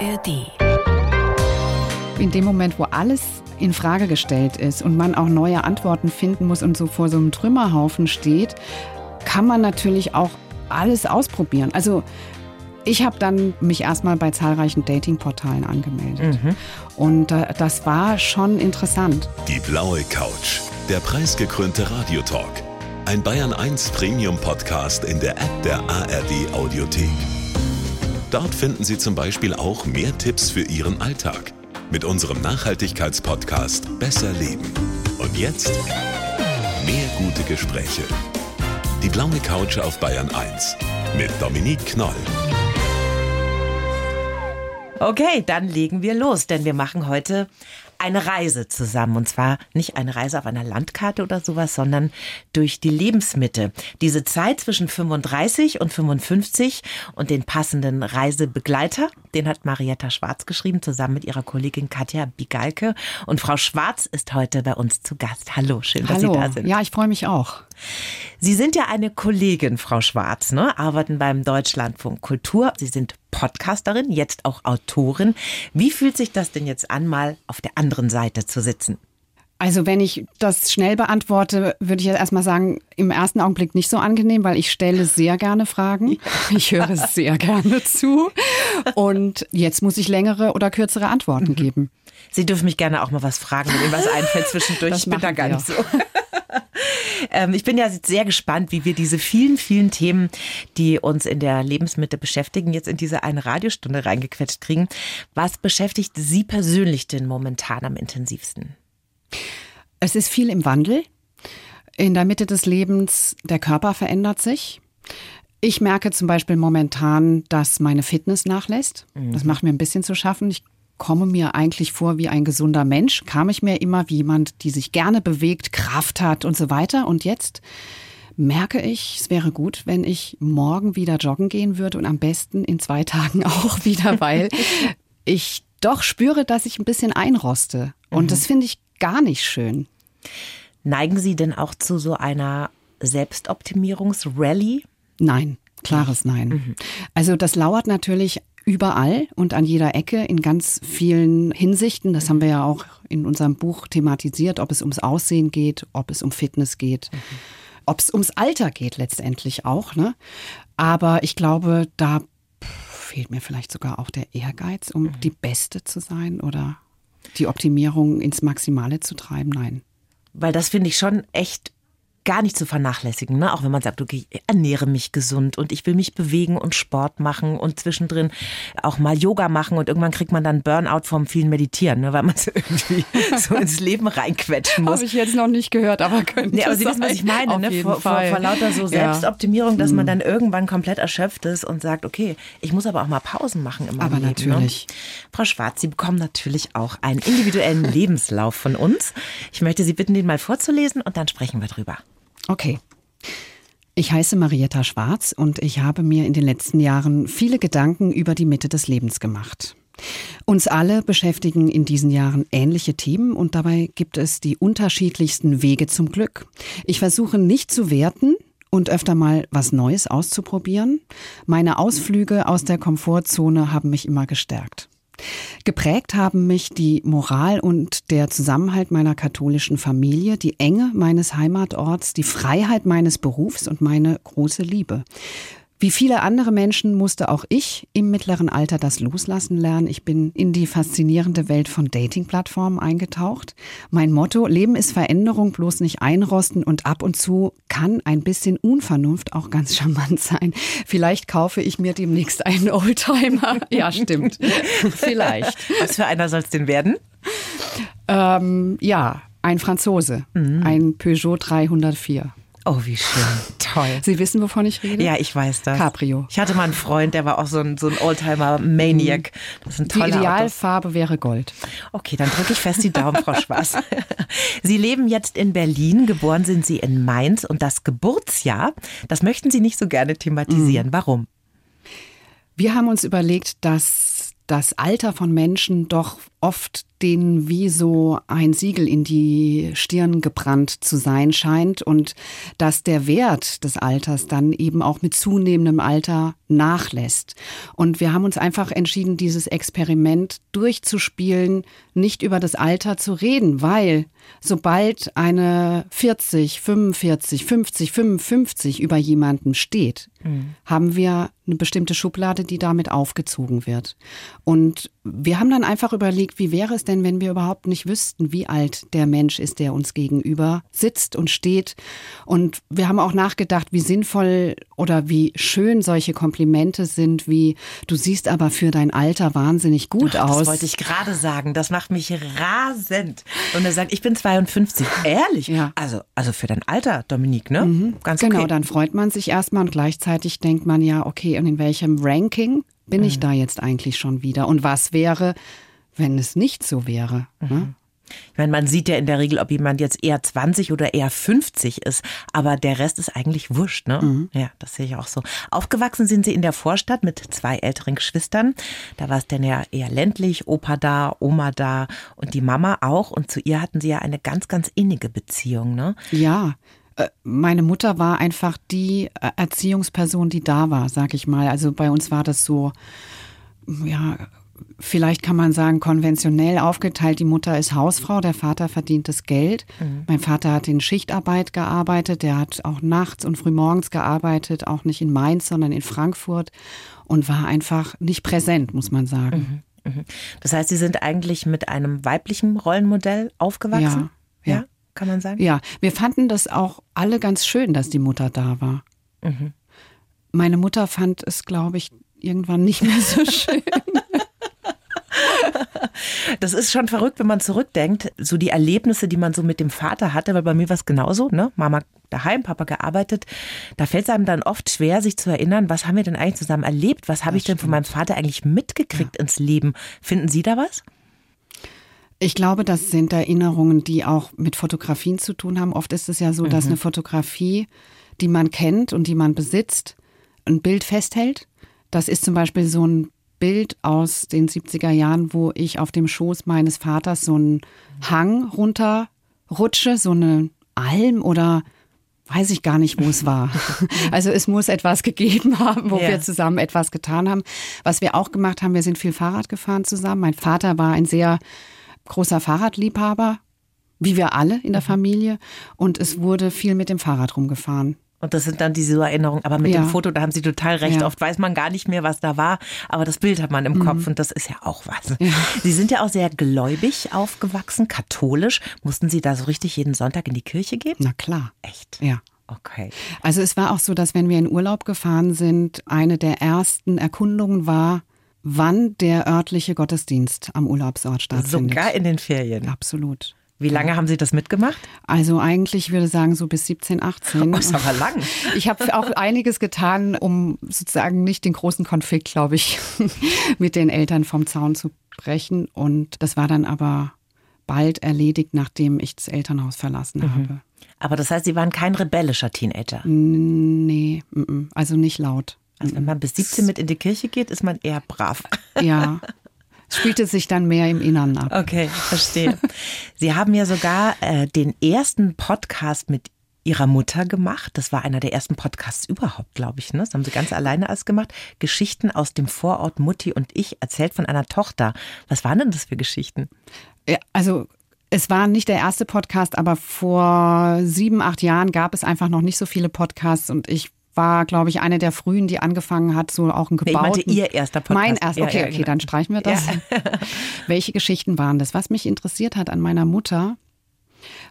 ARD. In dem Moment, wo alles in Frage gestellt ist und man auch neue Antworten finden muss und so vor so einem Trümmerhaufen steht, kann man natürlich auch alles ausprobieren. Also ich habe dann mich erstmal bei zahlreichen Datingportalen angemeldet. Mhm. Und äh, das war schon interessant. Die blaue Couch, der preisgekrönte Radiotalk. Ein Bayern 1 Premium Podcast in der App der ARD Audiothek. Dort finden Sie zum Beispiel auch mehr Tipps für Ihren Alltag mit unserem Nachhaltigkeitspodcast Besser Leben. Und jetzt mehr gute Gespräche. Die blaue Couch auf Bayern 1 mit Dominique Knoll. Okay, dann legen wir los, denn wir machen heute eine Reise zusammen. Und zwar nicht eine Reise auf einer Landkarte oder sowas, sondern durch die Lebensmitte. Diese Zeit zwischen 35 und 55 und den passenden Reisebegleiter, den hat Marietta Schwarz geschrieben, zusammen mit ihrer Kollegin Katja Bigalke. Und Frau Schwarz ist heute bei uns zu Gast. Hallo, schön, dass Hallo. Sie da sind. Ja, ich freue mich auch. Sie sind ja eine Kollegin, Frau Schwarz, ne? arbeiten beim Deutschlandfunk Kultur. Sie sind Podcasterin, jetzt auch Autorin. Wie fühlt sich das denn jetzt an, mal auf der anderen Seite zu sitzen? Also wenn ich das schnell beantworte, würde ich jetzt erstmal sagen, im ersten Augenblick nicht so angenehm, weil ich stelle sehr gerne Fragen. Ich höre sehr gerne zu. Und jetzt muss ich längere oder kürzere Antworten geben. Sie dürfen mich gerne auch mal was fragen, wenn Ihnen was einfällt zwischendurch. Das ich bin da gar wir. nicht so. ähm, ich bin ja sehr gespannt, wie wir diese vielen, vielen Themen, die uns in der Lebensmitte beschäftigen, jetzt in diese eine Radiostunde reingequetscht kriegen. Was beschäftigt Sie persönlich denn momentan am intensivsten? Es ist viel im Wandel. In der Mitte des Lebens, der Körper verändert sich. Ich merke zum Beispiel momentan, dass meine Fitness nachlässt. Das macht mir ein bisschen zu schaffen. Ich komme mir eigentlich vor wie ein gesunder Mensch, kam ich mir immer wie jemand, die sich gerne bewegt, Kraft hat und so weiter. Und jetzt merke ich, es wäre gut, wenn ich morgen wieder joggen gehen würde und am besten in zwei Tagen auch wieder, weil ich doch spüre, dass ich ein bisschen einroste. Und das finde ich gar nicht schön. Neigen Sie denn auch zu so einer Selbstoptimierungsrallye? Nein, klares Nein. Also das lauert natürlich überall und an jeder Ecke in ganz vielen Hinsichten. Das haben wir ja auch in unserem Buch thematisiert, ob es ums Aussehen geht, ob es um Fitness geht, ob es ums Alter geht letztendlich auch. Ne? Aber ich glaube, da fehlt mir vielleicht sogar auch der Ehrgeiz, um die Beste zu sein oder die Optimierung ins Maximale zu treiben. Nein. Weil das finde ich schon echt gar nicht zu vernachlässigen, ne? Auch wenn man sagt, okay, ich ernähre mich gesund und ich will mich bewegen und Sport machen und zwischendrin auch mal Yoga machen und irgendwann kriegt man dann Burnout vom vielen Meditieren, ne? weil man so irgendwie so ins Leben reinquetschen muss. Habe ich jetzt noch nicht gehört, aber könnte Nee, aber Sie sein. wissen, was ich meine, Auf ne? Vor, vor, vor lauter so. Selbstoptimierung, dass man dann irgendwann komplett erschöpft ist und sagt, okay, ich muss aber auch mal Pausen machen im Aber Leben. natürlich. Ne? Frau Schwarz, Sie bekommen natürlich auch einen individuellen Lebenslauf von uns. Ich möchte Sie bitten, den mal vorzulesen und dann sprechen wir drüber. Okay. Ich heiße Marietta Schwarz und ich habe mir in den letzten Jahren viele Gedanken über die Mitte des Lebens gemacht. Uns alle beschäftigen in diesen Jahren ähnliche Themen und dabei gibt es die unterschiedlichsten Wege zum Glück. Ich versuche nicht zu werten und öfter mal was Neues auszuprobieren. Meine Ausflüge aus der Komfortzone haben mich immer gestärkt. Geprägt haben mich die Moral und der Zusammenhalt meiner katholischen Familie, die Enge meines Heimatorts, die Freiheit meines Berufs und meine große Liebe. Wie viele andere Menschen musste auch ich im mittleren Alter das Loslassen lernen. Ich bin in die faszinierende Welt von Dating-Plattformen eingetaucht. Mein Motto, Leben ist Veränderung, bloß nicht einrosten und ab und zu kann ein bisschen Unvernunft auch ganz charmant sein. Vielleicht kaufe ich mir demnächst einen Oldtimer. Ja, stimmt. Vielleicht. Was für einer soll es denn werden? Ähm, ja, ein Franzose. Ein Peugeot 304. Oh, wie schön. Toll. Sie wissen, wovon ich rede? Ja, ich weiß das. Cabrio. Ich hatte mal einen Freund, der war auch so ein, so ein Oldtimer-Maniac. Das sind Die tolle Autos. Idealfarbe wäre Gold. Okay, dann drücke ich fest die Daumen, Frau Schwarz. Sie leben jetzt in Berlin, geboren sind Sie in Mainz und das Geburtsjahr, das möchten Sie nicht so gerne thematisieren. Warum? Wir haben uns überlegt, dass das Alter von Menschen doch oft denen wie so ein Siegel in die Stirn gebrannt zu sein scheint und dass der Wert des Alters dann eben auch mit zunehmendem Alter nachlässt. Und wir haben uns einfach entschieden, dieses Experiment durchzuspielen, nicht über das Alter zu reden, weil sobald eine 40, 45, 50, 55 über jemanden steht, mhm. haben wir eine bestimmte Schublade, die damit aufgezogen wird. Und wir haben dann einfach überlegt, wie wäre es denn, wenn wir überhaupt nicht wüssten, wie alt der Mensch ist, der uns gegenüber sitzt und steht. Und wir haben auch nachgedacht, wie sinnvoll oder wie schön solche Komplimente sind, wie du siehst aber für dein Alter wahnsinnig gut Ach, aus. Das wollte ich gerade sagen. Das macht mich rasend. Und er sagt, ich bin 52. Ehrlich? Ja. Also, also für dein Alter, Dominique, ne? Mhm. Ganz genau, okay. dann freut man sich erstmal und gleichzeitig denkt man ja, okay, und in welchem Ranking bin mhm. ich da jetzt eigentlich schon wieder? Und was wäre, wenn es nicht so wäre? Ne? Mhm. Ne? Ich meine, man sieht ja in der Regel, ob jemand jetzt eher 20 oder eher 50 ist, aber der Rest ist eigentlich wurscht, ne? Mhm. Ja, das sehe ich auch so. Aufgewachsen sind sie in der Vorstadt mit zwei älteren Geschwistern. Da war es dann ja eher ländlich, Opa da, Oma da und die Mama auch. Und zu ihr hatten sie ja eine ganz, ganz innige Beziehung, ne? Ja, meine Mutter war einfach die äh, Erziehungsperson, die da war, sag ich mal. Also bei uns war das so, ja, vielleicht kann man sagen, konventionell aufgeteilt. Die Mutter ist Hausfrau, der Vater verdient das Geld. Mhm. Mein Vater hat in Schichtarbeit gearbeitet, der hat auch nachts und frühmorgens gearbeitet, auch nicht in Mainz, sondern in Frankfurt und war einfach nicht präsent, muss man sagen. Mhm. Mhm. Das heißt, Sie sind eigentlich mit einem weiblichen Rollenmodell aufgewachsen? ja. Ja kann man sagen? Ja, wir fanden das auch alle ganz schön, dass die Mutter da war. Mhm. Meine Mutter fand es, glaube ich, irgendwann nicht mehr so schön. Das ist schon verrückt, wenn man zurückdenkt, so die Erlebnisse, die man so mit dem Vater hatte, weil bei mir war es genauso, ne? Mama daheim, Papa gearbeitet. Da fällt es einem dann oft schwer, sich zu erinnern, was haben wir denn eigentlich zusammen erlebt? Was habe ich denn von meinem Vater eigentlich mitgekriegt ja. ins Leben? Finden Sie da was? Ich glaube, das sind Erinnerungen, die auch mit Fotografien zu tun haben. Oft ist es ja so, dass mhm. eine Fotografie, die man kennt und die man besitzt, ein Bild festhält. Das ist zum Beispiel so ein Bild aus den 70er Jahren, wo ich auf dem Schoß meines Vaters so einen Hang runterrutsche, so eine Alm oder weiß ich gar nicht, wo es war. Also es muss etwas gegeben haben, wo ja. wir zusammen etwas getan haben. Was wir auch gemacht haben, wir sind viel Fahrrad gefahren zusammen. Mein Vater war ein sehr großer Fahrradliebhaber, wie wir alle in der mhm. Familie. Und es wurde viel mit dem Fahrrad rumgefahren. Und das sind dann diese Erinnerungen. Aber mit ja. dem Foto, da haben Sie total recht. Ja. Oft weiß man gar nicht mehr, was da war. Aber das Bild hat man im mhm. Kopf und das ist ja auch was. Ja. Sie sind ja auch sehr gläubig aufgewachsen, katholisch. Mussten Sie da so richtig jeden Sonntag in die Kirche gehen? Na klar. Echt? Ja. Okay. Also es war auch so, dass wenn wir in Urlaub gefahren sind, eine der ersten Erkundungen war, wann der örtliche Gottesdienst am Urlaubsort stattfindet. Sogar in den Ferien. Absolut. Wie lange haben Sie das mitgemacht? Also eigentlich würde ich sagen so bis 17, 18. Oh, ist aber lang. Ich habe auch einiges getan, um sozusagen nicht den großen Konflikt, glaube ich, mit den Eltern vom Zaun zu brechen. Und das war dann aber bald erledigt, nachdem ich das Elternhaus verlassen mhm. habe. Aber das heißt, Sie waren kein rebellischer Teenager? Nee, also nicht laut. Also wenn man bis 17 mit in die Kirche geht, ist man eher brav. Ja. Spielte sich dann mehr im Innern ab. Okay, verstehe. Sie haben ja sogar äh, den ersten Podcast mit Ihrer Mutter gemacht. Das war einer der ersten Podcasts überhaupt, glaube ich. Ne? Das haben Sie ganz alleine alles gemacht. Geschichten aus dem Vorort Mutti und ich, erzählt von einer Tochter. Was waren denn das für Geschichten? Ja, also es war nicht der erste Podcast, aber vor sieben, acht Jahren gab es einfach noch nicht so viele Podcasts und ich war, glaube ich, eine der frühen, die angefangen hat, so auch ein gebauten. Ich meinte Ihr erster Podcast. Mein erster, okay, okay, genau. dann streichen wir das. Ja. Welche Geschichten waren das? Was mich interessiert hat an meiner Mutter,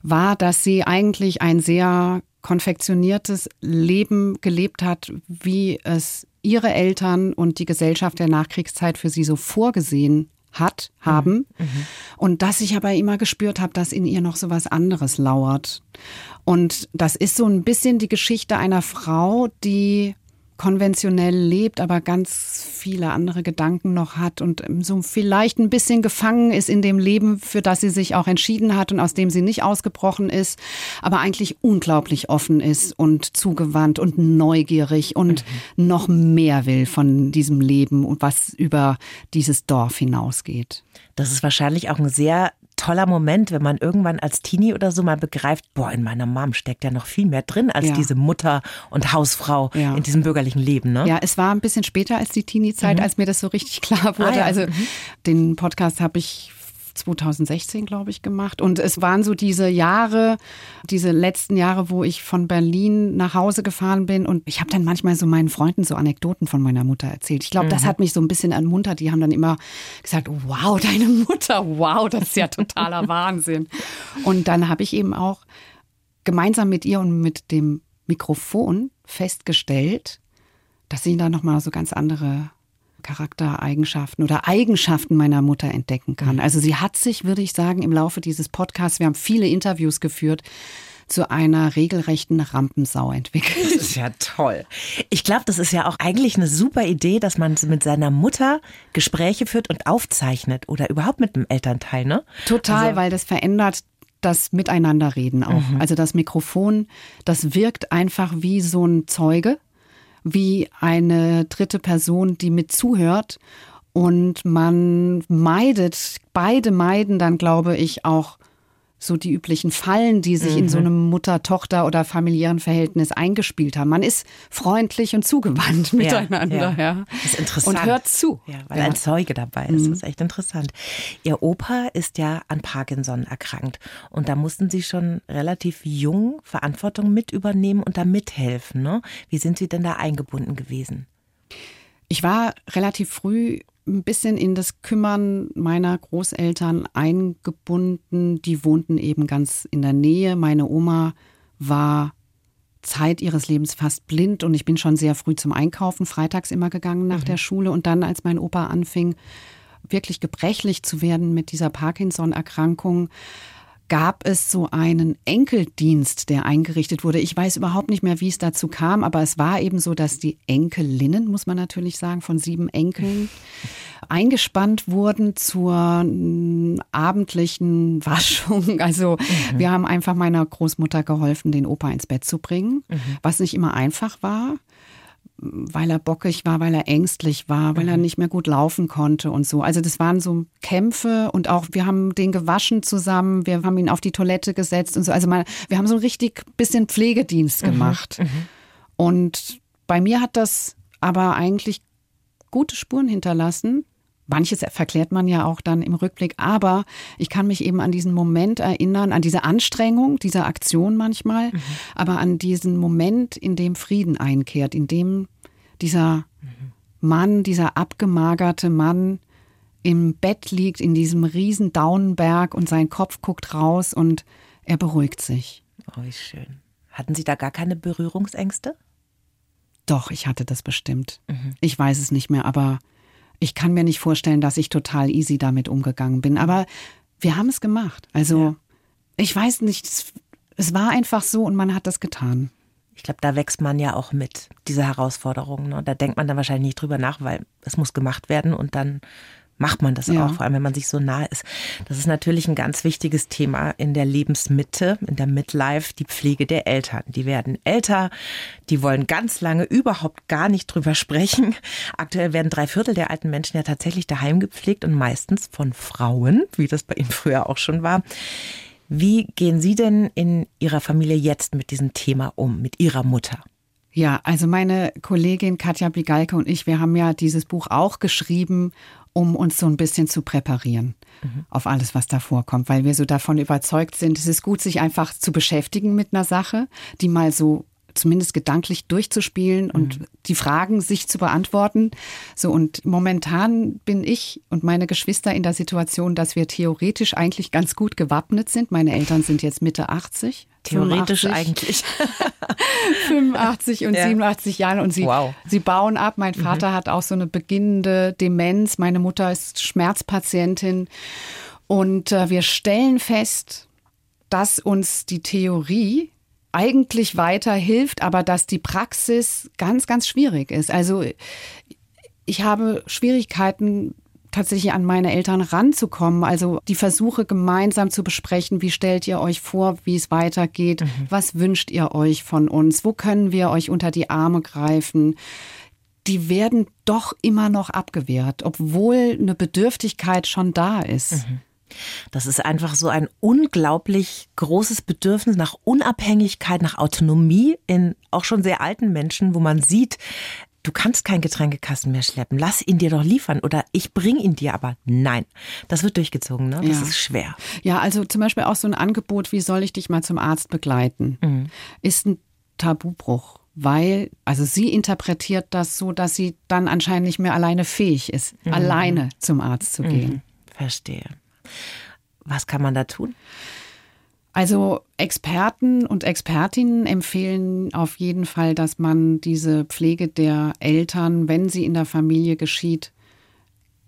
war, dass sie eigentlich ein sehr konfektioniertes Leben gelebt hat, wie es ihre Eltern und die Gesellschaft der Nachkriegszeit für sie so vorgesehen hat, haben. Mhm. mhm. Und dass ich aber immer gespürt habe, dass in ihr noch so was anderes lauert. Und das ist so ein bisschen die Geschichte einer Frau, die konventionell lebt, aber ganz viele andere Gedanken noch hat und so vielleicht ein bisschen gefangen ist in dem Leben, für das sie sich auch entschieden hat und aus dem sie nicht ausgebrochen ist, aber eigentlich unglaublich offen ist und zugewandt und neugierig und mhm. noch mehr will von diesem Leben und was über dieses Dorf hinausgeht. Das ist wahrscheinlich auch ein sehr toller Moment, wenn man irgendwann als Teenie oder so mal begreift, boah, in meiner Mom steckt ja noch viel mehr drin als ja. diese Mutter und Hausfrau ja. in diesem bürgerlichen Leben. Ne? Ja, es war ein bisschen später als die Teenie-Zeit, mhm. als mir das so richtig klar wurde. Ah, ja. Also mhm. den Podcast habe ich 2016, glaube ich, gemacht. Und es waren so diese Jahre, diese letzten Jahre, wo ich von Berlin nach Hause gefahren bin. Und ich habe dann manchmal so meinen Freunden so Anekdoten von meiner Mutter erzählt. Ich glaube, mhm. das hat mich so ein bisschen ermuntert. Die haben dann immer gesagt, wow, deine Mutter, wow, das ist ja totaler Wahnsinn. Und dann habe ich eben auch gemeinsam mit ihr und mit dem Mikrofon festgestellt, dass sie da nochmal so ganz andere Charaktereigenschaften oder Eigenschaften meiner Mutter entdecken kann. Mhm. Also sie hat sich, würde ich sagen, im Laufe dieses Podcasts, wir haben viele Interviews geführt, zu einer regelrechten Rampensau entwickelt. Das ist ja toll. Ich glaube, das ist ja auch eigentlich eine super Idee, dass man mit seiner Mutter Gespräche führt und aufzeichnet oder überhaupt mit einem Elternteil, ne? Total, also weil das verändert das Miteinanderreden auch. Mhm. Also das Mikrofon, das wirkt einfach wie so ein Zeuge wie eine dritte Person, die mit zuhört. Und man meidet, beide meiden dann, glaube ich, auch so die üblichen Fallen, die sich mhm. in so mhm. einem Mutter-Tochter- oder familiären Verhältnis eingespielt haben. Man ist freundlich und zugewandt miteinander. Ja, ja. Das ist interessant. Und hört zu. Ja, weil ja. ein Zeuge dabei ist. Mhm. Das ist echt interessant. Ihr Opa ist ja an Parkinson erkrankt. Und da mussten Sie schon relativ jung Verantwortung mit übernehmen und da mithelfen. Ne? Wie sind Sie denn da eingebunden gewesen? Ich war relativ früh ein bisschen in das Kümmern meiner Großeltern eingebunden. Die wohnten eben ganz in der Nähe. Meine Oma war Zeit ihres Lebens fast blind und ich bin schon sehr früh zum Einkaufen freitags immer gegangen nach mhm. der Schule und dann, als mein Opa anfing, wirklich gebrechlich zu werden mit dieser Parkinson-Erkrankung, gab es so einen Enkeldienst, der eingerichtet wurde. Ich weiß überhaupt nicht mehr, wie es dazu kam, aber es war eben so, dass die Enkelinnen, muss man natürlich sagen, von sieben Enkeln eingespannt wurden zur mm, abendlichen Waschung. Also mhm. wir haben einfach meiner Großmutter geholfen, den Opa ins Bett zu bringen, mhm. was nicht immer einfach war weil er bockig war, weil er ängstlich war, weil er mhm. nicht mehr gut laufen konnte und so. Also das waren so Kämpfe und auch wir haben den gewaschen zusammen, wir haben ihn auf die Toilette gesetzt und so. Also mal, wir haben so ein richtig bisschen Pflegedienst mhm. gemacht. Mhm. Und bei mir hat das aber eigentlich gute Spuren hinterlassen, Manches verklärt man ja auch dann im Rückblick, aber ich kann mich eben an diesen Moment erinnern, an diese Anstrengung dieser Aktion manchmal, mhm. aber an diesen Moment, in dem Frieden einkehrt, in dem dieser mhm. Mann, dieser abgemagerte Mann im Bett liegt, in diesem riesen Daunenberg und sein Kopf guckt raus und er beruhigt sich. Oh, wie schön. Hatten Sie da gar keine Berührungsängste? Doch, ich hatte das bestimmt. Mhm. Ich weiß es nicht mehr, aber ich kann mir nicht vorstellen, dass ich total easy damit umgegangen bin. Aber wir haben es gemacht. Also ja. ich weiß nicht, es, es, war einfach so und man hat das getan. Ich glaube, da wächst man ja auch mit, diese Herausforderungen. Ne? Da denkt man dann wahrscheinlich nicht drüber nach, weil es muss gemacht werden und dann macht man das ja. auch, vor allem wenn man sich so nah ist. Das ist natürlich ein ganz wichtiges Thema in der Lebensmitte, in der Midlife, die Pflege der Eltern. Die werden älter, die wollen ganz lange überhaupt gar nicht drüber sprechen. Aktuell werden drei Viertel der alten Menschen ja tatsächlich daheim gepflegt und meistens von Frauen, wie das bei Ihnen früher auch schon war. Wie gehen Sie denn in Ihrer Familie jetzt mit diesem Thema um, mit Ihrer Mutter? Ja, also meine Kollegin Katja Bigalke und ich, wir haben ja dieses Buch auch geschrieben um uns so ein bisschen zu präparieren mhm. auf alles, was da vorkommt, weil wir so davon überzeugt sind, es ist gut, sich einfach zu beschäftigen mit einer Sache, die mal so zumindest gedanklich durchzuspielen und mhm. die Fragen sich zu beantworten. So und momentan bin ich und meine Geschwister in der Situation, dass wir theoretisch eigentlich ganz gut gewappnet sind. Meine Eltern sind jetzt Mitte 80. Theoretisch 85, eigentlich. 85 und ja. 87 Jahre und sie, wow. sie bauen ab. Mein mhm. Vater mhm. hat auch so eine beginnende Demenz. Meine Mutter ist Schmerzpatientin. Und äh, wir stellen fest, dass uns die Theorie eigentlich weiterhilft, aber dass die Praxis ganz, ganz schwierig ist. Also ich habe Schwierigkeiten, tatsächlich an meine Eltern ranzukommen. Also die Versuche gemeinsam zu besprechen, wie stellt ihr euch vor, wie es weitergeht, mhm. was wünscht ihr euch von uns, wo können wir euch unter die Arme greifen. Die werden doch immer noch abgewehrt, obwohl eine Bedürftigkeit schon da ist. Mhm. Das ist einfach so ein unglaublich großes Bedürfnis nach Unabhängigkeit, nach Autonomie in auch schon sehr alten Menschen, wo man sieht, du kannst keinen Getränkekasten mehr schleppen, lass ihn dir doch liefern oder ich bring ihn dir, aber nein, das wird durchgezogen, ne? das ja. ist schwer. Ja, also zum Beispiel auch so ein Angebot, wie soll ich dich mal zum Arzt begleiten, mhm. ist ein Tabubruch weil, also sie interpretiert das so, dass sie dann anscheinend nicht mehr alleine fähig ist, mhm. alleine zum Arzt zu gehen. Mhm. Verstehe. Was kann man da tun? Also Experten und Expertinnen empfehlen auf jeden Fall, dass man diese Pflege der Eltern, wenn sie in der Familie geschieht,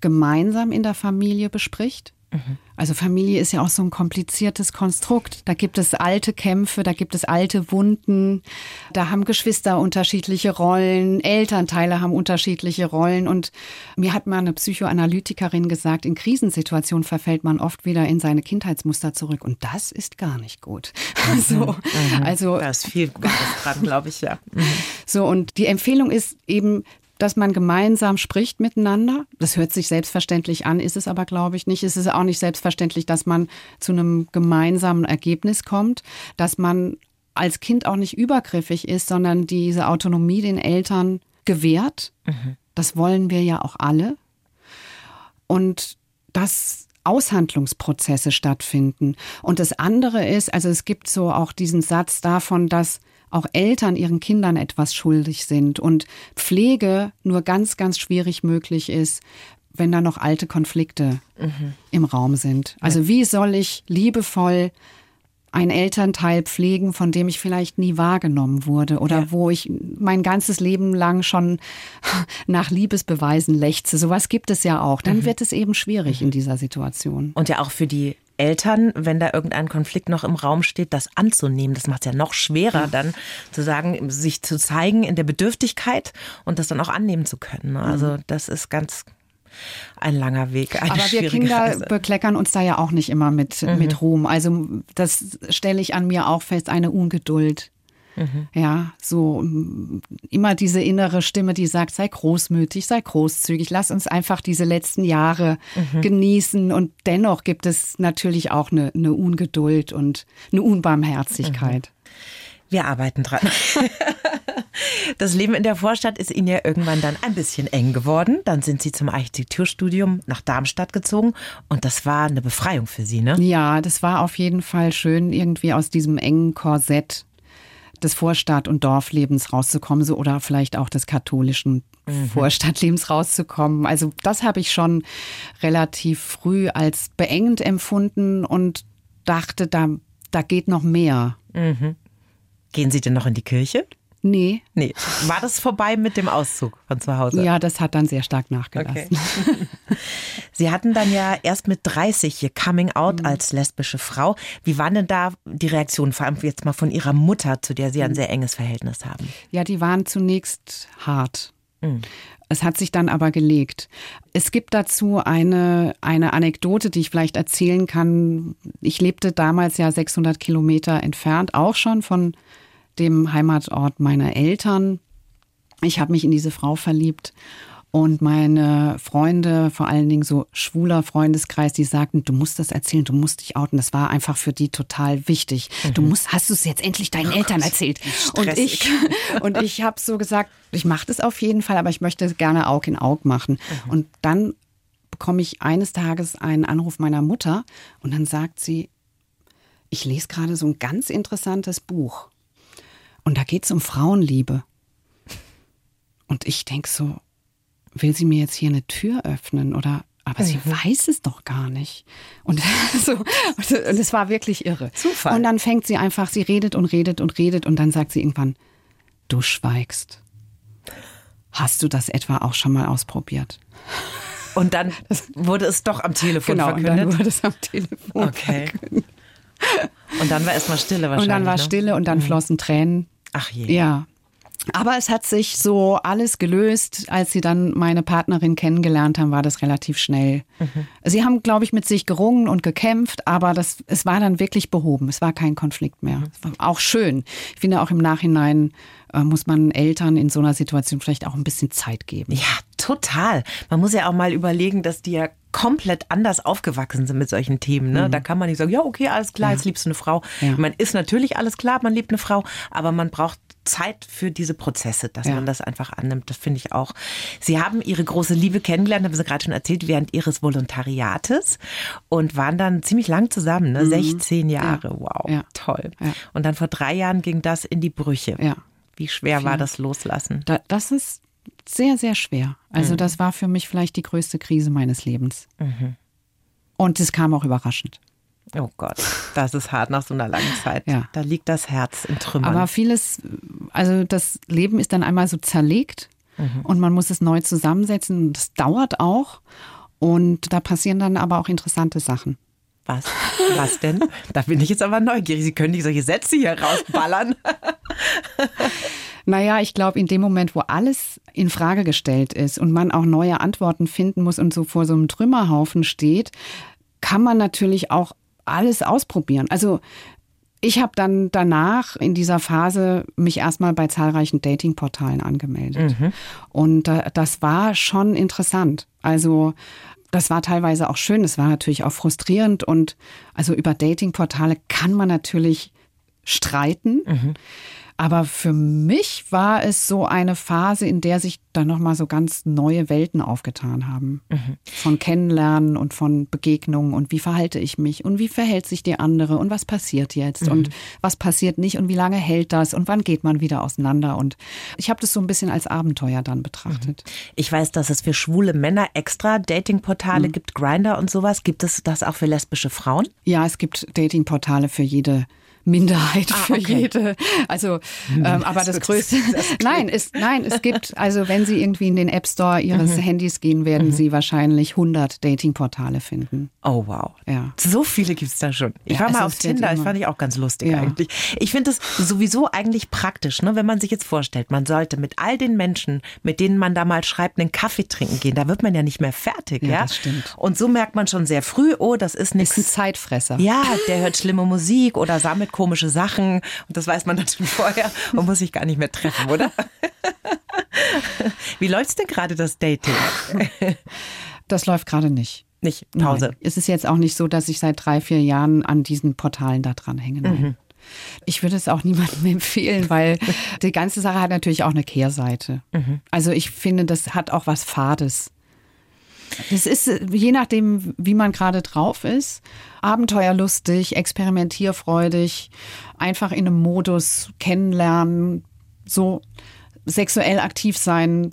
gemeinsam in der Familie bespricht. Mhm. Also Familie ist ja auch so ein kompliziertes Konstrukt. Da gibt es alte Kämpfe, da gibt es alte Wunden, da haben Geschwister unterschiedliche Rollen, Elternteile haben unterschiedliche Rollen. Und mir hat mal eine Psychoanalytikerin gesagt, in Krisensituationen verfällt man oft wieder in seine Kindheitsmuster zurück. Und das ist gar nicht gut. Mhm. So, mhm. also, da ist viel Gutes dran, glaube ich, ja. So, und die Empfehlung ist eben, dass man gemeinsam spricht miteinander. Das hört sich selbstverständlich an, ist es aber, glaube ich, nicht. Es ist auch nicht selbstverständlich, dass man zu einem gemeinsamen Ergebnis kommt, dass man als Kind auch nicht übergriffig ist, sondern diese Autonomie den Eltern gewährt. Mhm. Das wollen wir ja auch alle. Und dass Aushandlungsprozesse stattfinden. Und das andere ist, also es gibt so auch diesen Satz davon, dass auch Eltern ihren Kindern etwas schuldig sind und Pflege nur ganz, ganz schwierig möglich ist, wenn da noch alte Konflikte mhm. im Raum sind. Also wie soll ich liebevoll ein Elternteil pflegen, von dem ich vielleicht nie wahrgenommen wurde oder ja. wo ich mein ganzes Leben lang schon nach Liebesbeweisen lechze. Sowas gibt es ja auch. Dann mhm. wird es eben schwierig mhm. in dieser Situation. Und ja auch für die Eltern, wenn da irgendein Konflikt noch im Raum steht, das anzunehmen. Das macht es ja noch schwerer, dann zu sagen, sich zu zeigen in der Bedürftigkeit und das dann auch annehmen zu können. Ne? Also mhm. das ist ganz ein langer Weg. Aber wir Kinder Reise. bekleckern uns da ja auch nicht immer mit, mhm. mit Ruhm. Also das stelle ich an mir auch fest, eine Ungeduld. Mhm. Ja, so immer diese innere Stimme, die sagt, sei großmütig, sei großzügig, lass uns einfach diese letzten Jahre mhm. genießen. Und dennoch gibt es natürlich auch eine, eine Ungeduld und eine Unbarmherzigkeit. Mhm. Wir arbeiten dran. Das Leben in der Vorstadt ist Ihnen ja irgendwann dann ein bisschen eng geworden. Dann sind Sie zum Architekturstudium nach Darmstadt gezogen und das war eine Befreiung für Sie, ne? Ja, das war auf jeden Fall schön, irgendwie aus diesem engen Korsett des Vorstadt- und Dorflebens rauszukommen, so oder vielleicht auch des katholischen mhm. Vorstadtlebens rauszukommen. Also das habe ich schon relativ früh als beengend empfunden und dachte, da, da geht noch mehr. Mhm. Gehen Sie denn noch in die Kirche? Nee. Nee. War das vorbei mit dem Auszug von zu Hause? Ja, das hat dann sehr stark nachgelassen. Okay. Sie hatten dann ja erst mit 30 ihr Coming Out mhm. als lesbische Frau. Wie waren denn da die Reaktionen, vor allem jetzt mal von Ihrer Mutter, zu der Sie ein mhm. sehr enges Verhältnis haben? Ja, die waren zunächst hart. Mhm. Es hat sich dann aber gelegt. Es gibt dazu eine, eine Anekdote, die ich vielleicht erzählen kann. Ich lebte damals ja 600 Kilometer entfernt, auch schon von dem Heimatort meiner Eltern. Ich habe mich in diese Frau verliebt und meine Freunde, vor allen Dingen so schwuler Freundeskreis, die sagten, du musst das erzählen, du musst dich outen. Das war einfach für die total wichtig. Mhm. Du musst, hast du es jetzt endlich deinen oh Eltern Gott, erzählt? Und ich, und ich habe so gesagt, ich mache das auf jeden Fall, aber ich möchte gerne Aug in Aug machen. Mhm. Und dann bekomme ich eines Tages einen Anruf meiner Mutter und dann sagt sie, ich lese gerade so ein ganz interessantes Buch. Und da geht es um Frauenliebe. Und ich denke so, will sie mir jetzt hier eine Tür öffnen oder aber mhm. sie weiß es doch gar nicht. Und, so, und es war wirklich irre. Zufall. Und dann fängt sie einfach, sie redet und redet und redet und dann sagt sie irgendwann, du schweigst. Hast du das etwa auch schon mal ausprobiert? Und dann wurde es doch am Telefon genau, verkündet. Genau, dann wurde es am Telefon okay. verkündet. Und dann war erstmal Stille wahrscheinlich. Und dann war ne? Stille und dann mhm. flossen Tränen. Ach je. Ja. Aber es hat sich so alles gelöst. Als sie dann meine Partnerin kennengelernt haben, war das relativ schnell. Mhm. Sie haben, glaube ich, mit sich gerungen und gekämpft, aber das, es war dann wirklich behoben. Es war kein Konflikt mehr. Mhm. auch schön. Ich finde auch im Nachhinein äh, muss man Eltern in so einer Situation vielleicht auch ein bisschen Zeit geben. Ja, total. Man muss ja auch mal überlegen, dass die ja komplett anders aufgewachsen sind mit solchen Themen. Ne? Mhm. Da kann man nicht sagen, ja, okay, alles klar, ja. jetzt liebst du eine Frau. Ja. Man ist natürlich alles klar, man liebt eine Frau, aber man braucht Zeit für diese Prozesse, dass ja. man das einfach annimmt. Das finde ich auch. Sie haben Ihre große Liebe kennengelernt, haben Sie gerade schon erzählt, während Ihres Volontariates und waren dann ziemlich lang zusammen, ne? Mhm. 16 Jahre. Ja. Wow, ja. toll. Und dann vor drei Jahren ging das in die Brüche. Ja. Wie schwer Viel. war das Loslassen? Da, das ist sehr, sehr schwer. Also mhm. das war für mich vielleicht die größte Krise meines Lebens. Mhm. Und es kam auch überraschend. Oh Gott, das ist hart nach so einer langen Zeit. Ja. Da liegt das Herz in Trümmern. Aber vieles, also das Leben ist dann einmal so zerlegt mhm. und man muss es neu zusammensetzen. Das dauert auch. Und da passieren dann aber auch interessante Sachen. Was? Was denn? da bin ich jetzt aber neugierig. Sie können nicht solche Sätze hier rausballern. Naja, ich glaube, in dem Moment, wo alles in Frage gestellt ist und man auch neue Antworten finden muss und so vor so einem Trümmerhaufen steht, kann man natürlich auch alles ausprobieren. Also ich habe dann danach in dieser Phase mich erstmal bei zahlreichen Datingportalen angemeldet. Mhm. Und das war schon interessant. Also das war teilweise auch schön, es war natürlich auch frustrierend und also über Datingportale kann man natürlich streiten. Mhm. Aber für mich war es so eine Phase, in der sich dann nochmal so ganz neue Welten aufgetan haben. Mhm. Von Kennenlernen und von Begegnungen und wie verhalte ich mich und wie verhält sich die andere und was passiert jetzt mhm. und was passiert nicht und wie lange hält das und wann geht man wieder auseinander. Und ich habe das so ein bisschen als Abenteuer dann betrachtet. Mhm. Ich weiß, dass es für schwule Männer extra Datingportale mhm. gibt, Grinder und sowas. Gibt es das auch für lesbische Frauen? Ja, es gibt Datingportale für jede Minderheit ah, für okay. jede. Also, hm, ähm, aber das, das Größte. Das nein, ist, nein, es gibt, also wenn Sie irgendwie in den App Store Ihres mhm. Handys gehen, werden mhm. Sie wahrscheinlich 100 Datingportale finden. Oh wow. Ja. So viele gibt's da schon. Ich ja, war mal auf Tinder, das fand ich auch ganz lustig ja. eigentlich. Ich finde es sowieso eigentlich praktisch, ne, wenn man sich jetzt vorstellt, man sollte mit all den Menschen, mit denen man da mal schreibt, einen Kaffee trinken gehen. Da wird man ja nicht mehr fertig, ja. ja? Das stimmt. Und so merkt man schon sehr früh, oh, das ist nichts. Ist ein Zeitfresser. Ja, der hört schlimme Musik oder sammelt komische Sachen und das weiß man natürlich vorher und muss sich gar nicht mehr treffen, oder? Wie läuft's denn gerade das Dating? Das läuft gerade nicht. Nicht Pause. Nein. Es ist jetzt auch nicht so, dass ich seit drei, vier Jahren an diesen Portalen da dran hänge. Mhm. Ich würde es auch niemandem empfehlen, weil die ganze Sache hat natürlich auch eine Kehrseite. Mhm. Also ich finde, das hat auch was Fades. Das ist je nachdem, wie man gerade drauf ist, abenteuerlustig, experimentierfreudig, einfach in einem Modus kennenlernen, so sexuell aktiv sein.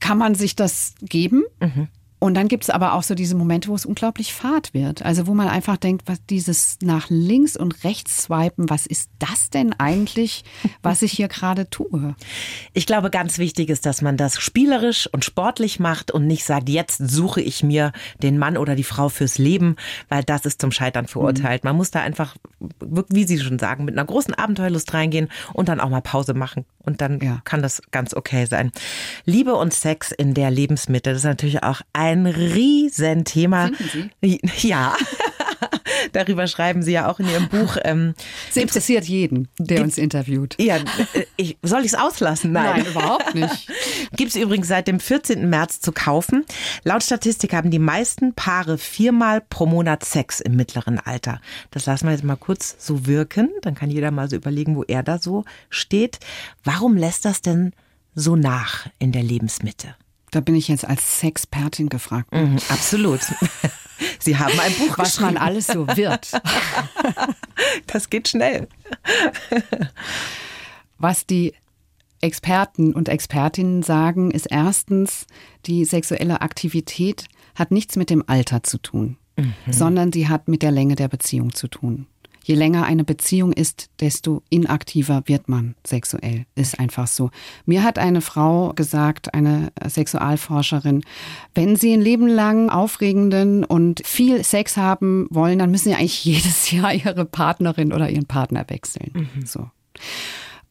Kann man sich das geben? Mhm. Und dann gibt es aber auch so diese Momente, wo es unglaublich fad wird. Also wo man einfach denkt, was dieses nach links und rechts swipen, was ist das denn eigentlich, was ich hier gerade tue? Ich glaube, ganz wichtig ist, dass man das spielerisch und sportlich macht und nicht sagt, jetzt suche ich mir den Mann oder die Frau fürs Leben, weil das ist zum Scheitern verurteilt. Mhm. Man muss da einfach, wie Sie schon sagen, mit einer großen Abenteuerlust reingehen und dann auch mal Pause machen. Und dann ja. kann das ganz okay sein. Liebe und Sex in der Lebensmitte, das ist natürlich auch ein Riesenthema. Ja. Darüber schreiben Sie ja auch in Ihrem Buch. Ähm, es interessiert jeden, der uns interviewt. Ja, äh, ich, soll ich es auslassen? Nein. Nein, überhaupt nicht. Gibt es übrigens seit dem 14. März zu kaufen. Laut Statistik haben die meisten Paare viermal pro Monat Sex im mittleren Alter. Das lassen wir jetzt mal kurz so wirken. Dann kann jeder mal so überlegen, wo er da so steht. Warum lässt das denn so nach in der Lebensmitte? Da bin ich jetzt als Sexpertin gefragt. Mhm, absolut. Sie haben ein Buch Was man alles so wird. Das geht schnell. Was die Experten und Expertinnen sagen, ist erstens, die sexuelle Aktivität hat nichts mit dem Alter zu tun, mhm. sondern sie hat mit der Länge der Beziehung zu tun. Je länger eine Beziehung ist, desto inaktiver wird man sexuell. Ist einfach so. Mir hat eine Frau gesagt, eine Sexualforscherin, wenn Sie ein Leben lang aufregenden und viel Sex haben wollen, dann müssen Sie eigentlich jedes Jahr Ihre Partnerin oder Ihren Partner wechseln. Mhm. So.